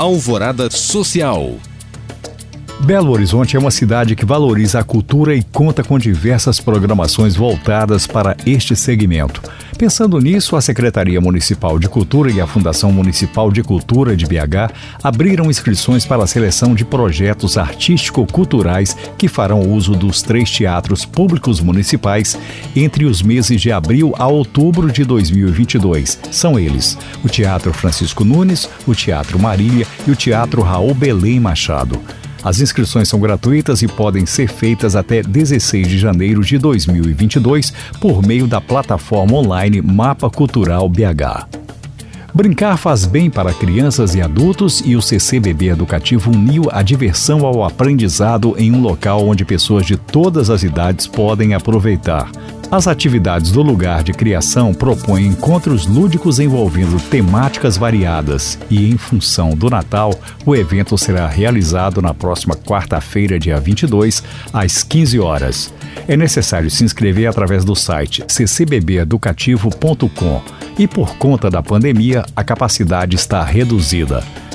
Alvorada Social. Belo Horizonte é uma cidade que valoriza a cultura e conta com diversas programações voltadas para este segmento. Pensando nisso, a Secretaria Municipal de Cultura e a Fundação Municipal de Cultura de BH abriram inscrições para a seleção de projetos artístico-culturais que farão uso dos três teatros públicos municipais entre os meses de abril a outubro de 2022. São eles: o Teatro Francisco Nunes, o Teatro Marília e o Teatro Raul Belém Machado. As inscrições são gratuitas e podem ser feitas até 16 de janeiro de 2022 por meio da plataforma online Mapa Cultural BH. Brincar faz bem para crianças e adultos e o CCBB Educativo uniu a diversão ao aprendizado em um local onde pessoas de todas as idades podem aproveitar. As atividades do lugar de criação propõem encontros lúdicos envolvendo temáticas variadas e, em função do Natal, o evento será realizado na próxima quarta-feira, dia 22, às 15 horas. É necessário se inscrever através do site ccbbeducativo.com e, por conta da pandemia, a capacidade está reduzida.